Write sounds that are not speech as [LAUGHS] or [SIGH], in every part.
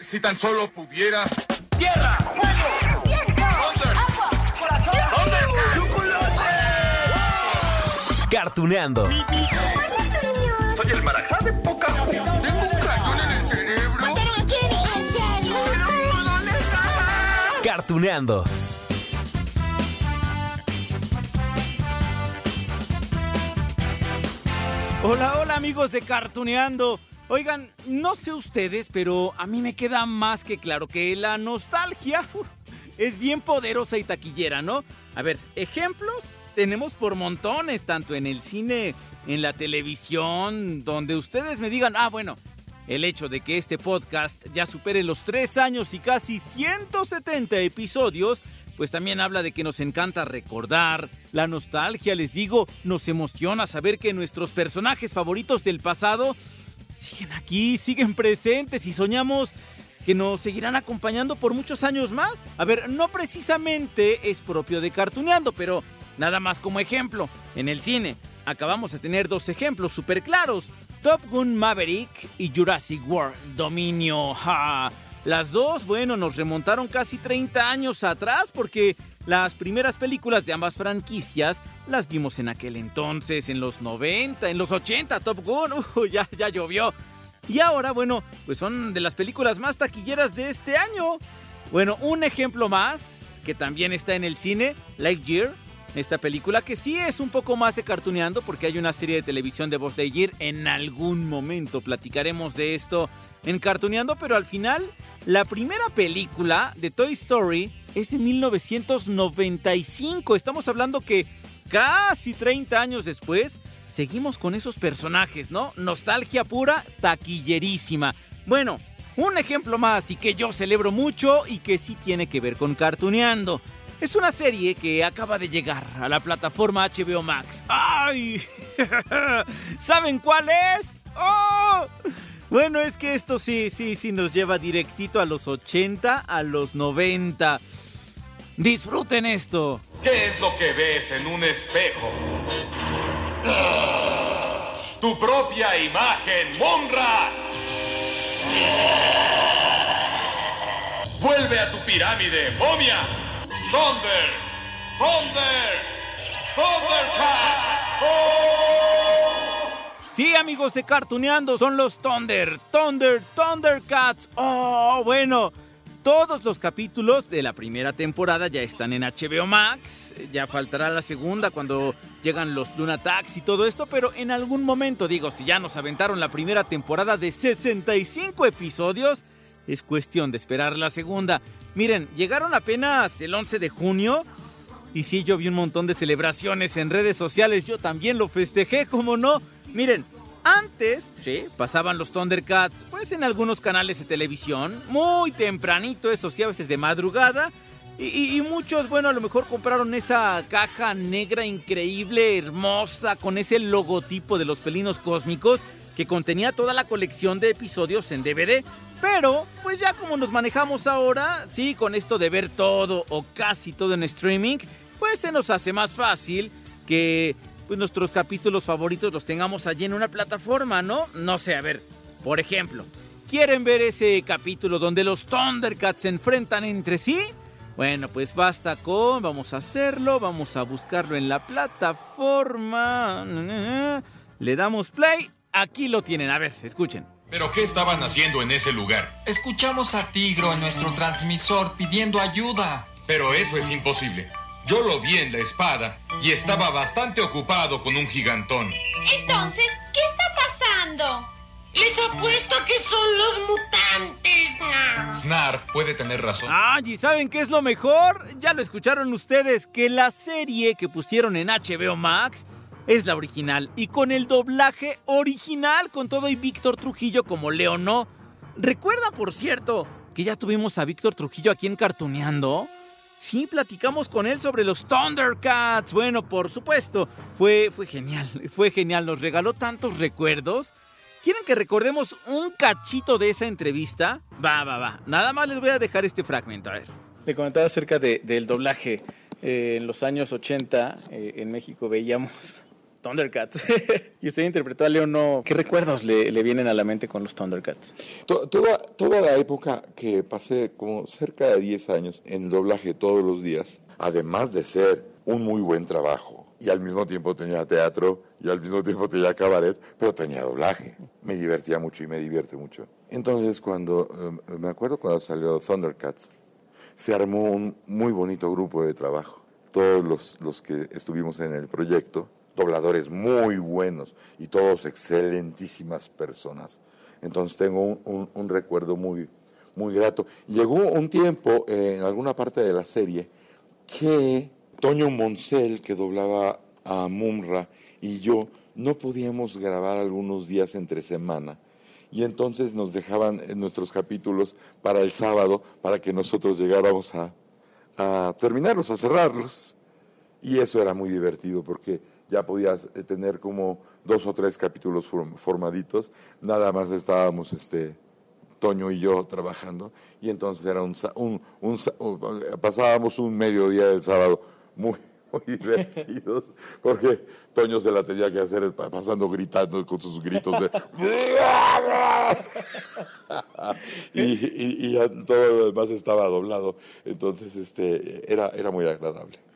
Si tan solo pudiera. ¡Tierra! ¡Fuego! ¡Viento! ¡Agua! ¡Corazón! ¡Chocolate! Cartuneando. Soy el marajá de poca Tengo un cañón en el cerebro. ¿Mataron a Kenny? ¿En serio? ¿Dónde está? Cartuneando. Hola, hola amigos de Cartuneando. Oigan, no sé ustedes, pero a mí me queda más que claro que la nostalgia es bien poderosa y taquillera, ¿no? A ver, ejemplos tenemos por montones, tanto en el cine, en la televisión, donde ustedes me digan, ah, bueno, el hecho de que este podcast ya supere los tres años y casi 170 episodios, pues también habla de que nos encanta recordar, la nostalgia, les digo, nos emociona saber que nuestros personajes favoritos del pasado siguen aquí, siguen presentes y soñamos que nos seguirán acompañando por muchos años más. A ver, no precisamente es propio de Cartuneando, pero nada más como ejemplo, en el cine acabamos de tener dos ejemplos súper claros. Top Gun Maverick y Jurassic World Dominio. ¡Ja! Las dos, bueno, nos remontaron casi 30 años atrás porque las primeras películas de ambas franquicias las vimos en aquel entonces, en los 90, en los 80, Top Gun, [LAUGHS] ya, ya llovió. Y ahora, bueno, pues son de las películas más taquilleras de este año. Bueno, un ejemplo más, que también está en el cine, Lightyear, esta película que sí es un poco más de cartuneando porque hay una serie de televisión de Buzz Lightyear. En algún momento platicaremos de esto en cartuneando, pero al final, la primera película de Toy Story es de 1995. Estamos hablando que casi 30 años después seguimos con esos personajes, ¿no? Nostalgia pura, taquillerísima. Bueno, un ejemplo más y que yo celebro mucho y que sí tiene que ver con cartuneando. Es una serie que acaba de llegar a la plataforma HBO Max. ¡Ay! [LAUGHS] ¿Saben cuál es? ¡Oh! Bueno, es que esto sí, sí, sí nos lleva directito a los 80, a los 90. Disfruten esto. ¿Qué es lo que ves en un espejo? Tu propia imagen, Monra. Vuelve a tu pirámide, momia. Thunder, Thunder, Thundercat. ¡Oh! Sí, amigos de Cartuneando, son los Thunder, Thunder, Thundercats. Oh, bueno. Todos los capítulos de la primera temporada ya están en HBO Max. Ya faltará la segunda cuando llegan los Lunatax y todo esto, pero en algún momento, digo, si ya nos aventaron la primera temporada de 65 episodios, es cuestión de esperar la segunda. Miren, llegaron apenas el 11 de junio y sí, yo vi un montón de celebraciones en redes sociales, yo también lo festejé, como no. Miren, antes, sí, pasaban los Thundercats, pues en algunos canales de televisión, muy tempranito, eso sí, a veces de madrugada. Y, y- y muchos, bueno, a lo mejor compraron esa caja negra increíble, hermosa, con ese logotipo de los felinos cósmicos que contenía toda la colección de episodios en DVD. Pero, pues ya como nos manejamos ahora, sí, con esto de ver todo o casi todo en streaming, pues se nos hace más fácil que pues, nuestros capítulos favoritos los tengamos allí en una plataforma, ¿no? No sé, a ver, por ejemplo, ¿quieren ver ese capítulo donde los Thundercats se enfrentan entre sí? Bueno, pues basta con, vamos a hacerlo, vamos a buscarlo en la plataforma. Le damos play, aquí lo tienen, a ver, escuchen. ¿Pero qué estaban haciendo en ese lugar? Escuchamos a Tigro en nuestro transmisor pidiendo ayuda. Pero eso es imposible. Yo lo vi en la espada y estaba bastante ocupado con un gigantón. Entonces, ¿qué está pasando? Les apuesto a que son los mutantes. Snarf puede tener razón. Ah, ¿y saben qué es lo mejor? Ya lo escucharon ustedes, que la serie que pusieron en HBO Max es la original y con el doblaje original con todo y Víctor Trujillo como Leo no. Recuerda, por cierto, que ya tuvimos a Víctor Trujillo aquí en Cartuneando. Sí, platicamos con él sobre los Thundercats. Bueno, por supuesto, fue, fue genial, [LAUGHS] fue genial, nos regaló tantos recuerdos. ¿Quieren que recordemos un cachito de esa entrevista? Va, va, va. Nada más les voy a dejar este fragmento, a ver. Le comentaba acerca de- del doblaje. Eh, en los años 80 eh, en México veíamos Thundercats. [LAUGHS] y usted interpretó a Leono. ¿Qué recuerdos le, le, vienen a la mente con los Thundercats? Toda, toda la época que pasé como cerca de 10 años en el doblaje todos los días, además de ser un muy buen trabajo, y al mismo tiempo tenía teatro, y al mismo tiempo tenía cabaret, pero tenía doblaje. Me divertía mucho y me divierte mucho. Entonces, cuando, eh, me acuerdo cuando salió Thundercats, se armó un muy bonito grupo de trabajo. Todos los, los que estuvimos en el proyecto, dobladores muy buenos y todos excelentísimas personas. Entonces tengo un, recuerdo muy, muy grato. Llegó un tiempo en alguna parte de la serie que Toño Moncel, que doblaba a Mumra, y yo no podíamos grabar algunos días entre semana. Y entonces nos dejaban nuestros capítulos para el sábado, para que nosotros llegáramos a, a terminarlos, a cerrarlos. Y eso era muy divertido porque ya podías eh, tener como dos o tres capítulos formaditos, nada más estábamos este, Toño y yo trabajando, y entonces era un, un, pasábamos un mediodía del sábado muy, [LAUGHS] muy divertidos, porque Toño se la tenía que hacer pasando gritando con sus gritos de... [LAUGHS] y, y, y, todo lo demás estaba doblado, entonces este, era, era muy agradable.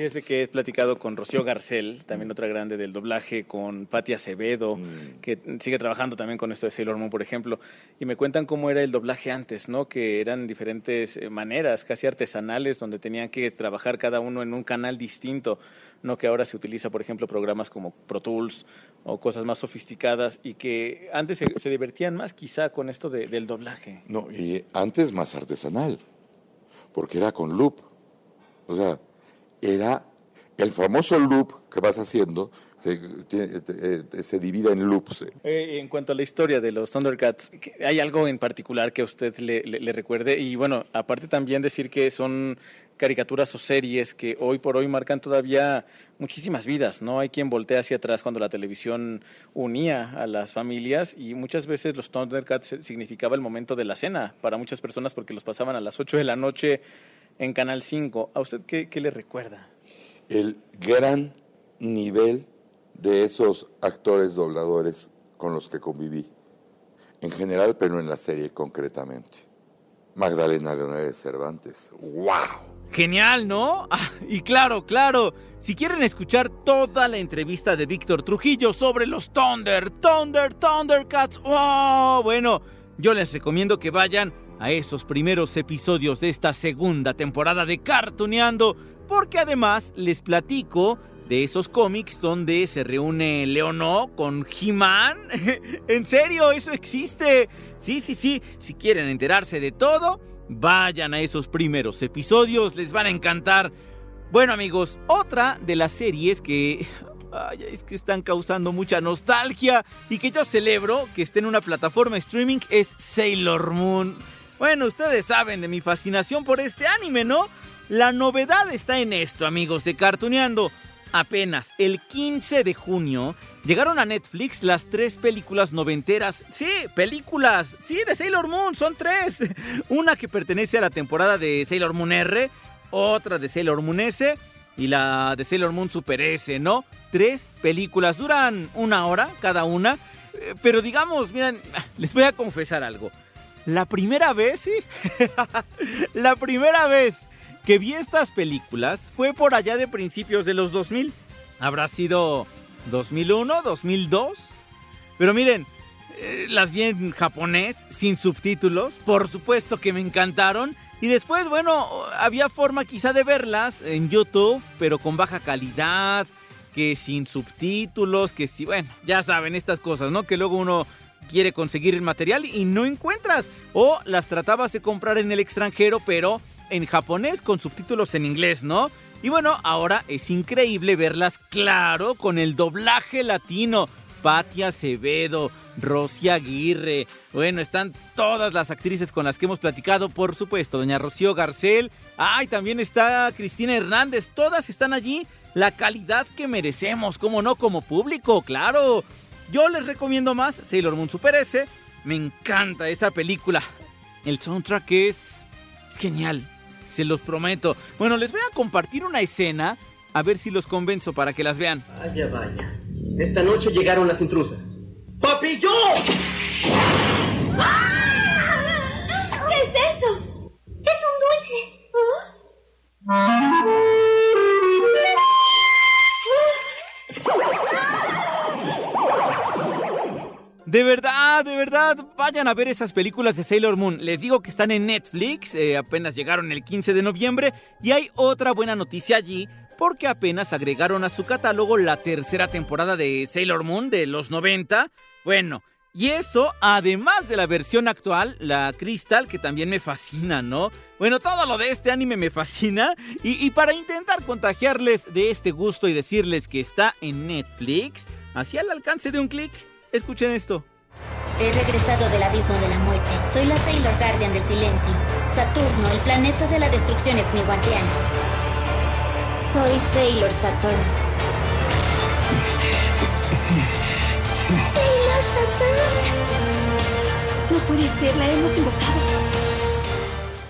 Fíjese que he platicado con Rocío Garcel, también otra grande del doblaje, con Patti Acevedo, mm. que sigue trabajando también con esto de Sailor Moon, por ejemplo, y me cuentan cómo era el doblaje antes, ¿no? Que eran diferentes eh, maneras, casi artesanales, donde tenían que trabajar cada uno en un canal distinto, no que ahora se utiliza, por ejemplo, programas como Pro Tools o cosas más sofisticadas y que antes se, divertían más quizá con esto del doblaje. No, y antes más artesanal, porque era con loop. O sea, era el famoso loop que vas haciendo, que eh, se divide en loops. Eh, en cuanto a la historia de los Thundercats, ¿hay algo en particular que a usted le, recuerde? Y bueno, aparte también decir que son caricaturas o series que hoy por hoy marcan todavía muchísimas vidas, ¿no? Hay quien voltea hacia atrás cuando la televisión unía a las familias y muchas veces los Thundercats significaba el momento de la cena para muchas personas porque los pasaban a las 8 de la noche en Canal 5. ¿A usted qué, le recuerda? El gran nivel de esos actores dobladores con los que conviví. En general, pero en la serie concretamente. Magdalena Leonel Cervantes. ¡Wow! Genial, ¿no? [LAUGHS] Ah, y claro, claro, si quieren escuchar toda la entrevista de Víctor Trujillo sobre los Thunder, Thunder, Thundercats, ¡wow! Bueno, yo les recomiendo que vayan a esos primeros episodios de esta segunda temporada de Cartuneando, porque además les platico de esos cómics donde se reúne Leonó con He-Man. [LAUGHS] ¿En serio? ¿Eso existe? Sí, sí, sí. Si quieren enterarse de todo, vayan a esos primeros episodios, les van a encantar. Bueno amigos, otra de las series que [LAUGHS] es que están causando mucha nostalgia y que yo celebro que esté en una plataforma streaming es Sailor Moon. Bueno, ustedes saben de mi fascinación por este anime, ¿no? La novedad está en esto, amigos de Cartuneando. Apenas el 15 de junio llegaron a Netflix las tres películas noventeras. Sí, películas. Sí, de Sailor Moon. Son tres. [LAUGHS] Una que pertenece a la temporada de Sailor Moon R, otra de Sailor Moon S y la de Sailor Moon Super S, ¿no? Tres películas. Duran una hora cada una. Eh, pero digamos, miren, [LAUGHS] les voy a confesar algo. La primera vez, sí. [LAUGHS] la primera vez que vi estas películas fue por allá de principios de los 2000. Habrá sido 2001, 2002. Pero miren, eh, las vi en japonés, sin subtítulos. Por supuesto que me encantaron. Y después, bueno, había forma quizá de verlas en YouTube, pero con baja calidad, que sin subtítulos, que sí, bueno, ya saben estas cosas, ¿no? Que luego uno quiere conseguir el material y no encuentras. O las tratabas de comprar en el extranjero, pero en japonés con subtítulos en inglés, ¿no? Y bueno, ahora es increíble verlas claro con el doblaje latino. Patia Acevedo, Rosy Aguirre. Bueno, están todas las actrices con las que hemos platicado, por supuesto. Doña Rocío Garcel. Ay, también está Cristina Hernández. Todas están allí. La calidad que merecemos, como no, como público, claro. Yo les recomiendo más Sailor Moon Super S. Me encanta esa película. El soundtrack es, es genial, se los prometo. Bueno, les voy a compartir una escena a ver si los convenzo para que las vean. Vaya, vaya. Esta noche llegaron las intrusas. ¡Papi, yo! ¿Qué es eso? Es un dulce. De verdad, de verdad, vayan a ver esas películas de Sailor Moon. Les digo que están en Netflix, eh, apenas llegaron el 15 de noviembre y hay otra buena noticia allí porque apenas agregaron a su catálogo la tercera temporada de Sailor Moon de los 90. Bueno, y eso además de la versión actual, la Crystal, que también me fascina, ¿no? Bueno, todo lo de este anime me fascina y, y para intentar contagiarles de este gusto y decirles que está en Netflix, hacia el alcance de un clic, escuchen esto. He regresado del abismo de la muerte. Soy la Sailor Guardian del silencio. Saturno, el planeta de la destrucción, es mi guardián. Soy Sailor Saturn. Sailor Saturn. No puede ser, la hemos invocado.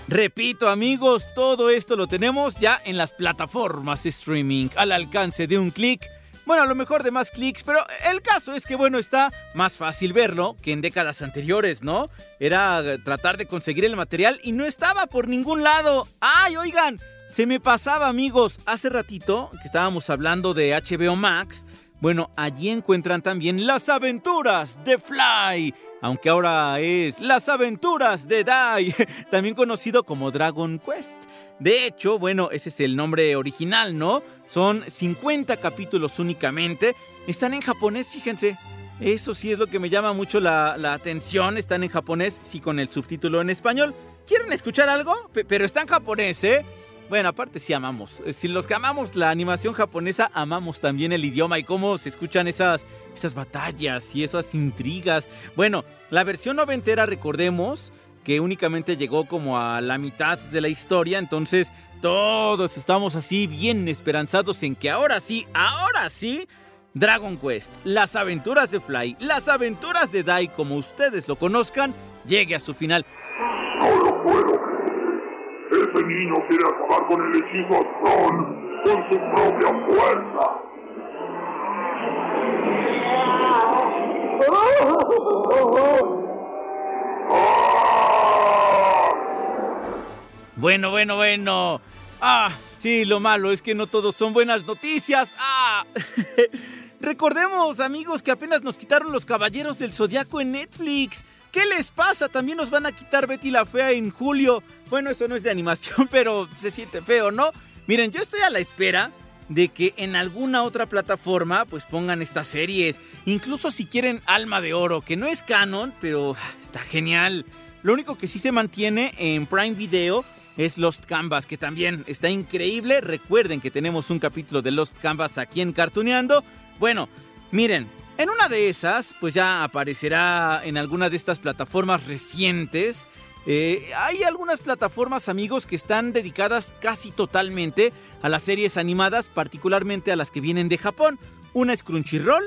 Repito amigos, todo esto lo tenemos ya en las plataformas de streaming, al alcance de un clic. Bueno, a lo mejor de más clics, pero el caso es que, bueno, está más fácil verlo que en décadas anteriores, ¿no? Era tratar de conseguir el material y no estaba por ningún lado. ¡Ay, oigan! Se me pasaba, amigos, hace ratito que estábamos hablando de HBO Max. Bueno, allí encuentran también las aventuras de Fly, aunque ahora es las aventuras de Dai, [LAUGHS] también conocido como Dragon Quest. De hecho, bueno, ese es el nombre original, ¿no? Son 50 capítulos únicamente. Están en japonés, fíjense. Eso sí es lo que me llama mucho la, atención. Están en japonés, sí con el subtítulo en español. ¿Quieren escuchar algo? Pero está en japonés, ¿eh? Bueno, aparte sí amamos. Si los que amamos la animación japonesa, amamos también el idioma y cómo se escuchan esas, esas batallas y esas intrigas. Bueno, la versión noventera, recordemos, que únicamente llegó como a la mitad de la historia, entonces todos estamos así bien esperanzados en que ahora sí, ahora sí, Dragon Quest, las aventuras de Fly, las aventuras de Dai, como ustedes lo conozcan, llegue a su final. No lo puedo Ese niño quiere acabar con el hechizo Tron con su propia fuerza. [LAUGHS] Bueno, bueno, bueno. Ah, sí, lo malo es que no todos son buenas noticias. Ah. [LAUGHS] Recordemos, amigos, que apenas nos quitaron los Caballeros del Zodiaco en Netflix. ¿Qué les pasa? También nos van a quitar Betty la Fea en julio. Bueno, eso no es de animación, [LAUGHS] pero se siente feo, ¿no? Miren, yo estoy a la espera de que en alguna otra plataforma pues pongan estas series. Incluso si quieren Alma de Oro, que no es canon, pero está genial. Lo único que sí se mantiene en Prime Video es Lost Canvas, que también está increíble. Recuerden que tenemos un capítulo de Lost Canvas aquí en Cartuneando. Bueno, miren, en una de esas, pues ya aparecerá en alguna de estas plataformas recientes. Eh, hay algunas plataformas, amigos, que están dedicadas casi totalmente a las series animadas, particularmente a las que vienen de Japón. Una es Crunchyroll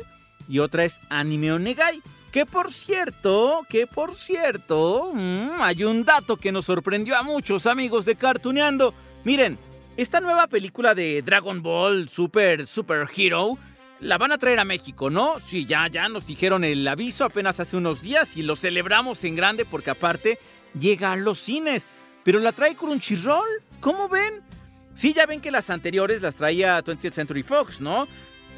y otra es Anime Onegai. Que por cierto, que por cierto, mmm, hay un dato que nos sorprendió a muchos amigos de Cartuneando. Miren, esta nueva película de Dragon Ball Super Super Hero la van a traer a México, ¿no? Sí, ya, ya nos dijeron el aviso apenas hace unos días y lo celebramos en grande porque aparte llega a los cines. Pero la trae Crunchyroll, ¿cómo ven? Sí, ya ven que las anteriores las traía 20th Century Fox, ¿no?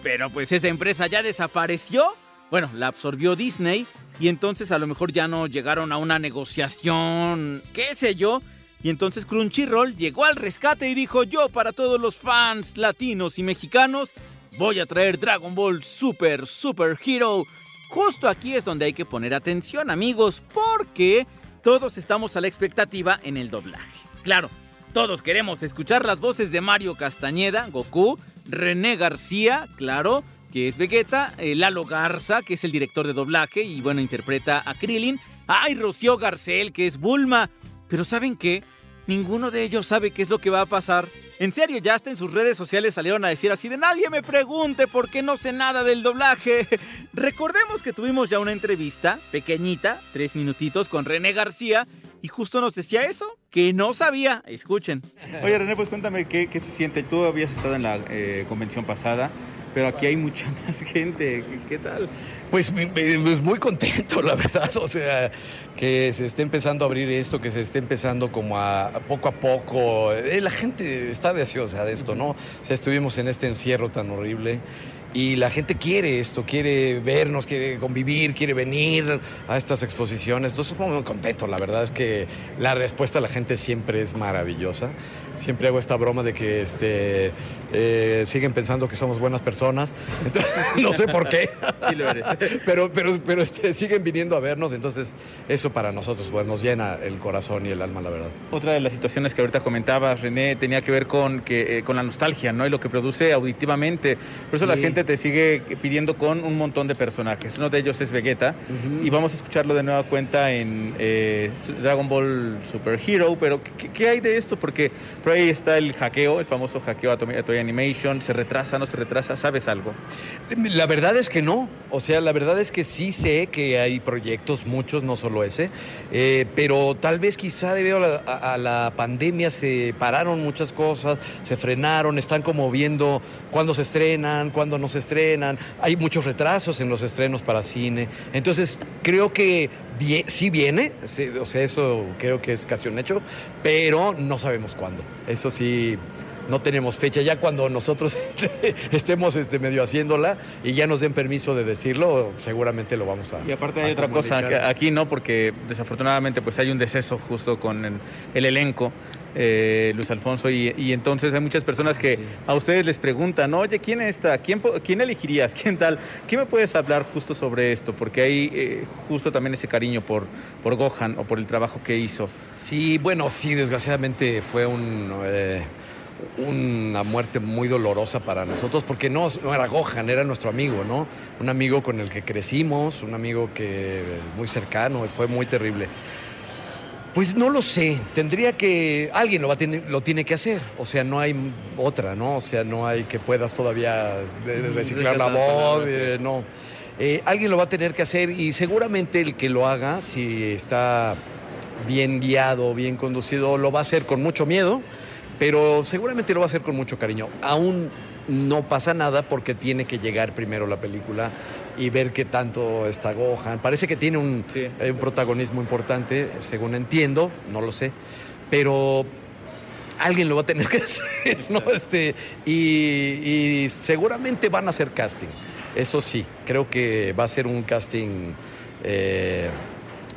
Pero pues esa empresa ya desapareció. Bueno, la absorbió Disney y entonces a lo mejor ya no llegaron a una negociación, qué sé yo. Y entonces Crunchyroll llegó al rescate y dijo, yo para todos los fans latinos y mexicanos, voy a traer Dragon Ball Super Super Hero. Justo aquí es donde hay que poner atención amigos, porque todos estamos a la expectativa en el doblaje. Claro, todos queremos escuchar las voces de Mario Castañeda, Goku, René García, claro, que es Vegeta, eh, Lalo Garza, que es el director de doblaje y bueno, interpreta a Krillin, ay, Rocío Garcel, que es Bulma. Pero ¿saben qué? Ninguno de ellos sabe qué es lo que va a pasar. En serio, ya hasta en sus redes sociales salieron a decir así de nadie me pregunte por qué no sé nada del doblaje. [LAUGHS] Recordemos que tuvimos ya una entrevista pequeñita, tres minutitos, con René García y justo nos decía eso, que no sabía. Escuchen. Oye René, pues cuéntame qué, se siente. Tú habías estado en la eh, convención pasada pero aquí hay mucha [LAUGHS] más gente. ¿Qué tal? Pues, pues, muy contento, la [LAUGHS] verdad. O sea, que se esté empezando a abrir esto, que se esté empezando como a, poco a poco. Eh, la gente está deseosa de esto, ¿no? O sea, estuvimos en este encierro tan horrible y la gente quiere esto, quiere vernos, quiere convivir, quiere venir a estas exposiciones. Entonces, muy contentos. La verdad es que la respuesta de la gente siempre es maravillosa. Siempre hago esta broma de que este, eh, siguen pensando que somos buenas personas. [LAUGHS] no sé por qué. Sí lo eres. [LAUGHS] pero pero, pero este, siguen viniendo a vernos. Entonces, eso para nosotros pues, nos llena el corazón y el alma, la verdad. Otra de las situaciones que ahorita comentabas, René, tenía que ver con, que, eh, con la nostalgia, ¿no? Y lo que produce auditivamente. Por eso la gente te sigue pidiendo con un montón de personajes. Uno de ellos es Vegeta y vamos a escucharlo de nueva cuenta en eh, Dragon Ball Super Hero. Pero ¿qué, hay de esto? Porque por ahí está el hackeo, el famoso hackeo a Toy Animation. ¿Se retrasa, no se retrasa? ¿Sabes algo? La verdad es que no. O sea, la verdad es que sí sé que hay proyectos, muchos, no solo ese. Eh, pero tal vez quizá debido a la, pandemia se pararon muchas cosas, se frenaron, están como viendo cuándo se estrenan, cuándo no se estrenan, hay muchos retrasos en los estrenos para cine. Entonces, creo que sí viene, o sea, eso creo que es casi un hecho, pero no sabemos cuándo. Eso sí, no tenemos fecha. Ya cuando nosotros [LAUGHS] estemos este, medio haciéndola y ya nos den permiso de decirlo, seguramente lo vamos a. Y aparte hay otra cosa, aquí no, porque desafortunadamente pues hay un deceso justo con el elenco. Eh, Luis Alfonso, y, entonces hay muchas personas que a ustedes les preguntan, oye, ¿quién está? ¿Quién, ¿Quién elegirías? [LAUGHS] ¿Quién tal? ¿Qué me puedes hablar justo sobre esto? Porque hay eh, justo también ese cariño por, por Gohan o por el trabajo que hizo. Sí, bueno, sí, desgraciadamente fue un... Eh, una muerte muy dolorosa para nosotros, porque no, no, era Gohan, era nuestro amigo, ¿no? Un amigo con el que crecimos, un amigo que muy cercano, fue muy terrible. Pues no lo sé, tendría que, alguien lo, va lo tiene que hacer, o sea, no hay otra, ¿no? O sea, no hay que puedas todavía reciclar la voz, eh, no. Eh, alguien lo va a tener que hacer y seguramente el que lo haga, si está bien guiado, bien conducido, lo va a hacer con mucho miedo, pero seguramente lo va a hacer con mucho cariño. Aún no pasa nada porque tiene que llegar primero la película y ver qué tanto está Gohan. Parece que tiene un, eh, un protagonismo importante, según entiendo, no lo sé, pero alguien lo va a tener que [LAUGHS] hacer, ¿no? Este, y, seguramente van a hacer casting. Eso sí, creo que va a ser un casting eh,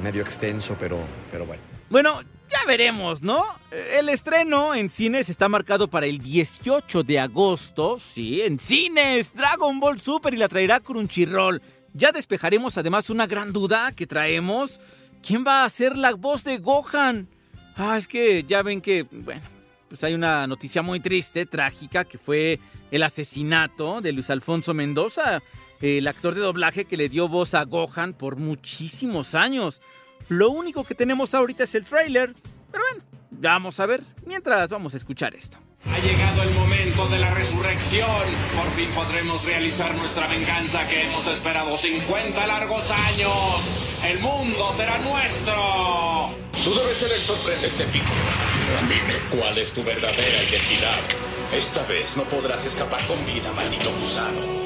medio extenso, pero, pero bueno. Bueno, ya veremos, ¿no? El estreno en cines está marcado para el 18 de agosto, sí, en cines, Dragon Ball Super y la traerá Crunchyroll. Ya despejaremos además una gran duda que traemos. ¿Quién va a ser la voz de Gohan? Ah, es que ya ven que, bueno, pues hay una noticia muy triste, trágica, que fue el asesinato de Luis Alfonso Mendoza, el actor de doblaje que le dio voz a Gohan por muchísimos años. Lo único que tenemos ahorita es el trailer. Pero bueno, vamos a ver. Mientras vamos a escuchar esto. Ha llegado el momento de la resurrección. Por fin podremos realizar nuestra venganza que hemos esperado 50 largos años. El mundo será nuestro. Tú debes ser el sorprendente Pico. Dime, ¿cuál es tu verdadera identidad? Esta vez no podrás escapar con vida, maldito gusano.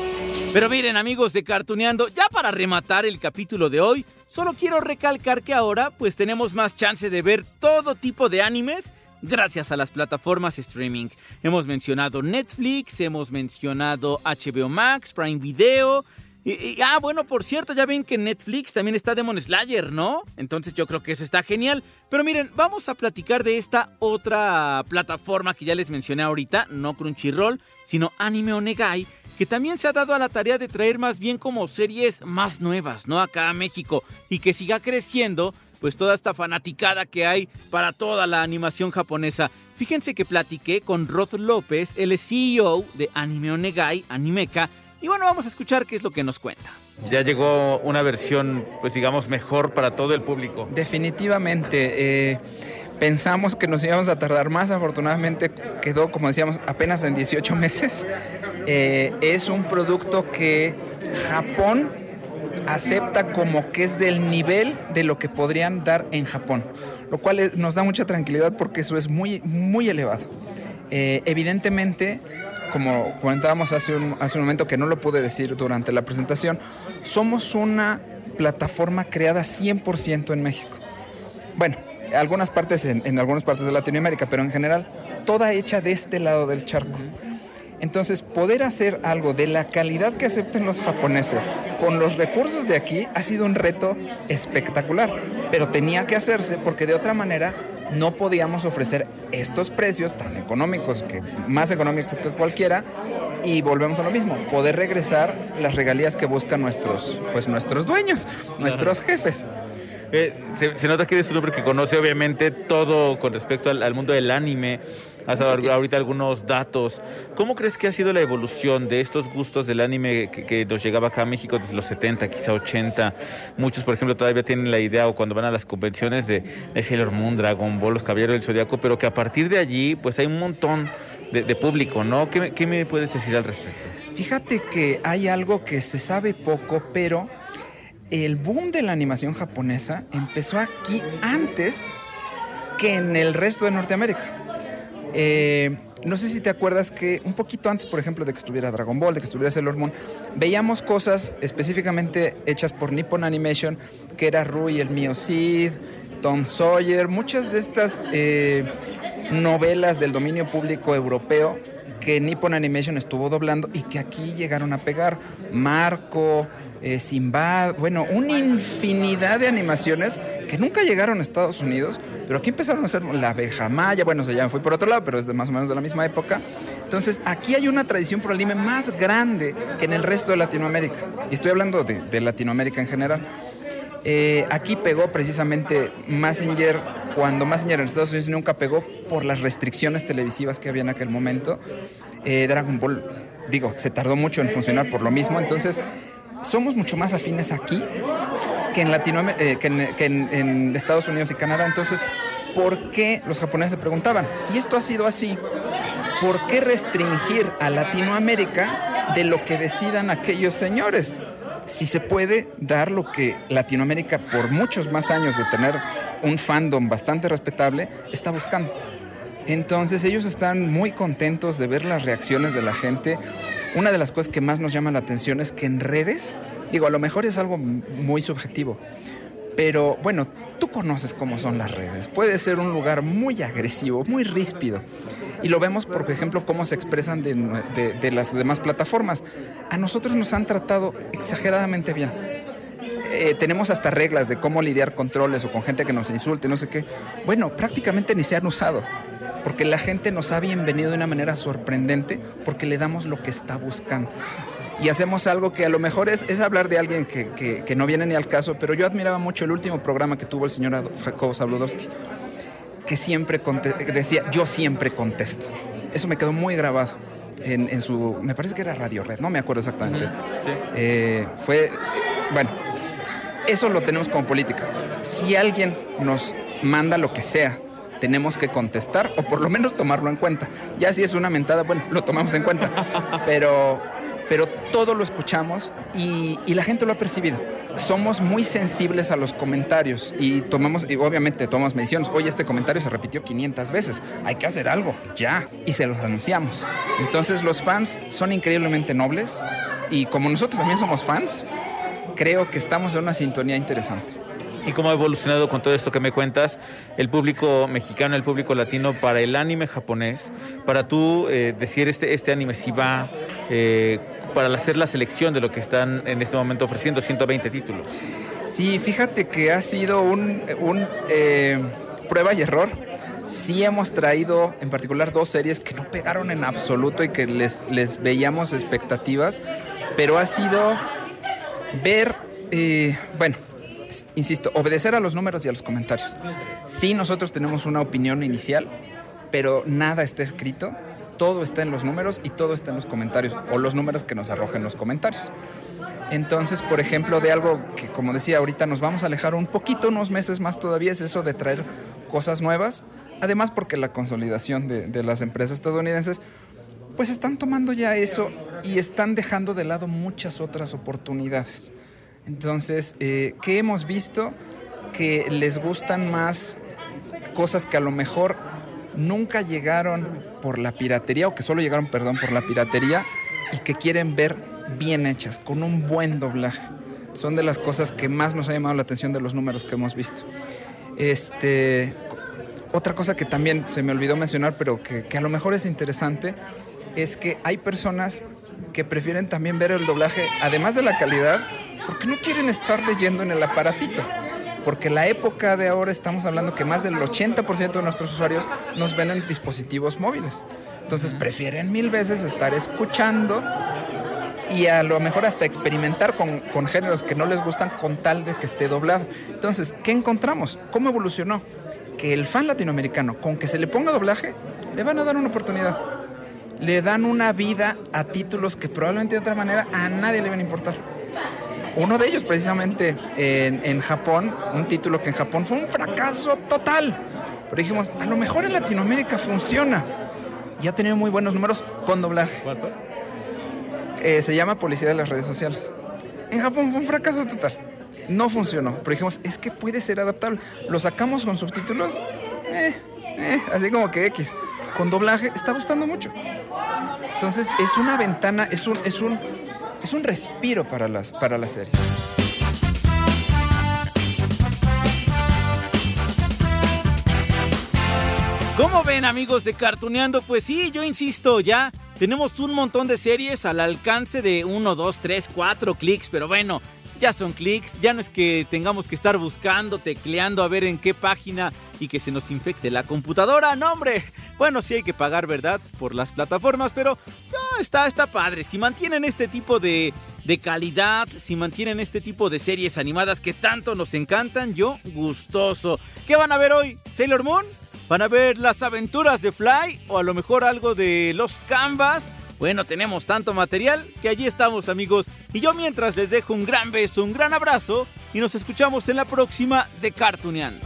Pero miren amigos de Cartuneando, ya para rematar el capítulo de hoy, solo quiero recalcar que ahora pues tenemos más chance de ver todo tipo de animes gracias a las plataformas streaming. Hemos mencionado Netflix, hemos mencionado HBO Max, Prime Video. Y, ah, bueno, por cierto, ya ven que en Netflix también está Demon Slayer, ¿no? Entonces yo creo que eso está genial. Pero miren, vamos a platicar de esta otra plataforma que ya les mencioné ahorita, no Crunchyroll, sino Anime Onegai que también se ha dado a la tarea de traer más bien como series más nuevas, ¿no? Acá a México y que siga creciendo pues toda esta fanaticada que hay para toda la animación japonesa. Fíjense que platiqué con Rod López, el CEO de Anime Onegai, Animeka, y bueno, vamos a escuchar qué es lo que nos cuenta. Ya llegó una versión, pues digamos, mejor para todo el público. Definitivamente. Eh, pensamos que nos íbamos a tardar más, afortunadamente quedó, como decíamos, apenas en 18 meses. Eh, es un producto que Japón acepta como que es del nivel de lo que podrían dar en Japón, lo cual nos da mucha tranquilidad porque eso es muy, muy elevado. Eh, evidentemente como comentábamos hace hace un momento que no lo pude decir durante la presentación, somos una plataforma creada 100% en México. Bueno, algunas partes en, en, algunas partes de Latinoamérica, pero en general toda hecha de este lado del charco. Entonces, poder hacer algo de la calidad que acepten los japoneses con los recursos de aquí ha sido un reto espectacular, pero tenía que hacerse porque de otra manera no podíamos ofrecer estos precios tan económicos, que más económicos que cualquiera, y volvemos a lo mismo, poder regresar las regalías que buscan nuestros, pues nuestros dueños, nuestros jefes. Eh, se, se, nota que eres un hombre que conoce obviamente todo con respecto al, al mundo del anime. Has dado ahorita algunos datos. ¿Cómo crees que ha sido la evolución de estos gustos del anime que, que, nos llegaba acá a México desde los 70, quizá 80? Muchos, por ejemplo, todavía tienen la idea o cuando van a las convenciones de, de Sailor Moon, Dragon Ball, Los Caballeros del Zodiaco, pero que a partir de allí, pues hay un montón de, de público, ¿no? ¿Qué, ¿Qué me puedes decir al respecto? Fíjate que hay algo que se sabe poco, pero el boom de la animación japonesa empezó aquí antes que en el resto de Norteamérica. Eh, no sé si te acuerdas que un poquito antes, por ejemplo, de que estuviera Dragon Ball, de que estuviera Sailor Moon, veíamos cosas específicamente hechas por Nippon Animation, que era Rui el mío Cid, Tom Sawyer, muchas de estas eh, novelas del dominio público europeo que Nippon Animation estuvo doblando y que aquí llegaron a pegar. Marco, eh, Simbad, bueno, una infinidad de animaciones que nunca llegaron a Estados Unidos, pero aquí empezaron a hacer la abeja maya, bueno, se ya fui por otro lado, pero es de más o menos de la misma época. Entonces, aquí hay una tradición por el anime más grande que en el resto de Latinoamérica. Y estoy hablando de, Latinoamérica en general. Eh, aquí pegó precisamente Messenger cuando Messenger en Estados Unidos nunca pegó por las restricciones televisivas que había en aquel momento. Eh, Dragon Ball, digo, se tardó mucho en funcionar por lo mismo, entonces somos mucho más afines aquí que en, Latinoamérica, eh, Estados Unidos y Canadá. Entonces, ¿por qué los japoneses se preguntaban? Si esto ha sido así, ¿por qué restringir a Latinoamérica de lo que decidan aquellos señores? Si se puede dar lo que Latinoamérica, por muchos más años de tener un fandom bastante respetable, está buscando. Entonces ellos están muy contentos de ver las reacciones de la gente. Una de las cosas que más nos llama la atención es que en redes, digo, a lo mejor es algo muy subjetivo, pero bueno, tú conoces cómo son las redes. Puede ser un lugar muy agresivo, muy ríspido. Y lo vemos, por ejemplo, cómo se expresan de, las demás plataformas. A nosotros nos han tratado exageradamente bien. Eh, tenemos hasta reglas de cómo lidiar con troles o con gente que nos insulte, no sé qué. Bueno, prácticamente ni se han usado porque la gente nos ha bienvenido de una manera sorprendente porque le damos lo que está buscando. Y hacemos algo que a lo mejor es, es hablar de alguien que, que, que, no viene ni al caso, pero yo admiraba mucho el último programa que tuvo el señor Jacobo Sabludowski, que siempre decía, yo siempre contesto. Eso me quedó muy grabado. En, en, su, me parece que era Radio Red, no me acuerdo exactamente. Sí. eh, fue, bueno, eso lo tenemos como política. Si alguien nos manda lo que sea, tenemos que contestar o por lo menos tomarlo en cuenta. Ya si es una mentada, bueno, lo tomamos en cuenta. [LAUGHS] Pero, pero todo lo escuchamos y, y, la gente lo ha percibido. Somos muy sensibles a los comentarios y tomamos, y obviamente tomamos mediciones. Oye, este comentario se repitió 500 veces. Hay que hacer algo, ya. Y se los anunciamos. Entonces los fans son increíblemente nobles y como nosotros también somos fans, creo que estamos en una sintonía interesante y cómo ha evolucionado con todo esto que me cuentas el público mexicano, el público latino para el anime japonés, para tú eh, decir este, este anime si va, eh, para hacer la selección de lo que están en este momento ofreciendo, 120 títulos. Sí, fíjate que ha sido un, eh, prueba y error. Sí hemos traído en particular dos series que no pegaron en absoluto y que les, les veíamos expectativas, pero ha sido ver, bueno, insisto, obedecer a los números y a los comentarios. Sí, nosotros tenemos una opinión inicial, pero nada está escrito. Todo está en los números y todo está en los comentarios, o los números que nos arrojen los comentarios. Entonces, por ejemplo, de algo que, como decía ahorita, nos vamos a alejar un poquito, unos meses más todavía, es eso de traer cosas nuevas. Además, porque la consolidación de, de las empresas estadounidenses, pues están tomando ya eso y están dejando de lado muchas otras oportunidades. Entonces, eh, ¿qué hemos visto? Que les gustan más cosas que a lo mejor nunca llegaron por la piratería o que solo llegaron, perdón, por la piratería y que quieren ver bien hechas, con un buen doblaje. Son de las cosas que más nos ha llamado la atención de los números que hemos visto. Este, otra cosa que también se me olvidó mencionar, pero que, que a lo mejor es interesante, es que hay personas que prefieren también ver el doblaje, además de la calidad, porque no quieren estar leyendo en el aparatito. Porque la época de ahora estamos hablando que más del 80% de nuestros usuarios nos ven en dispositivos móviles. Entonces prefieren mil veces estar escuchando y a lo mejor hasta experimentar con, con, géneros que no les gustan con tal de que esté doblado. Entonces, ¿qué encontramos? ¿Cómo evolucionó? Que el fan latinoamericano, con que se le ponga doblaje, le van a dar una oportunidad. Le dan una vida a títulos que probablemente de otra manera a nadie le van a importar. Uno de ellos precisamente en, en Japón, un título que en Japón fue un fracaso total. Pero dijimos, a lo mejor en Latinoamérica funciona. Y ha tenido muy buenos números con doblaje. Eh, se llama Policía de las Redes Sociales. En Japón fue un fracaso total. No funcionó. Pero dijimos, es que puede ser adaptable. Lo sacamos con subtítulos. Eh, eh, así como que X. Con doblaje está gustando mucho. Entonces es una ventana, es un, es un, es un respiro para las, para la serie. ¿Cómo ven amigos de Cartuneando? Pues sí, yo insisto, ya tenemos un montón de series al alcance de 1, 2, 3, 4 clics, pero bueno, ya son clics, ya no es que tengamos que estar buscando, tecleando a ver en qué página y que se nos infecte la computadora, no hombre. Bueno, sí hay que pagar, ¿verdad? Por las plataformas, pero no, está, está padre. Si mantienen este tipo de, de calidad, si mantienen este tipo de series animadas que tanto nos encantan, yo gustoso. ¿Qué van a ver hoy? ¿Sailor Moon? ¿Van a ver las aventuras de Fly? ¿O a lo mejor algo de Lost Canvas? Bueno, tenemos tanto material que allí estamos amigos. Y yo mientras les dejo un gran beso, un gran abrazo y nos escuchamos en la próxima de Cartooneando.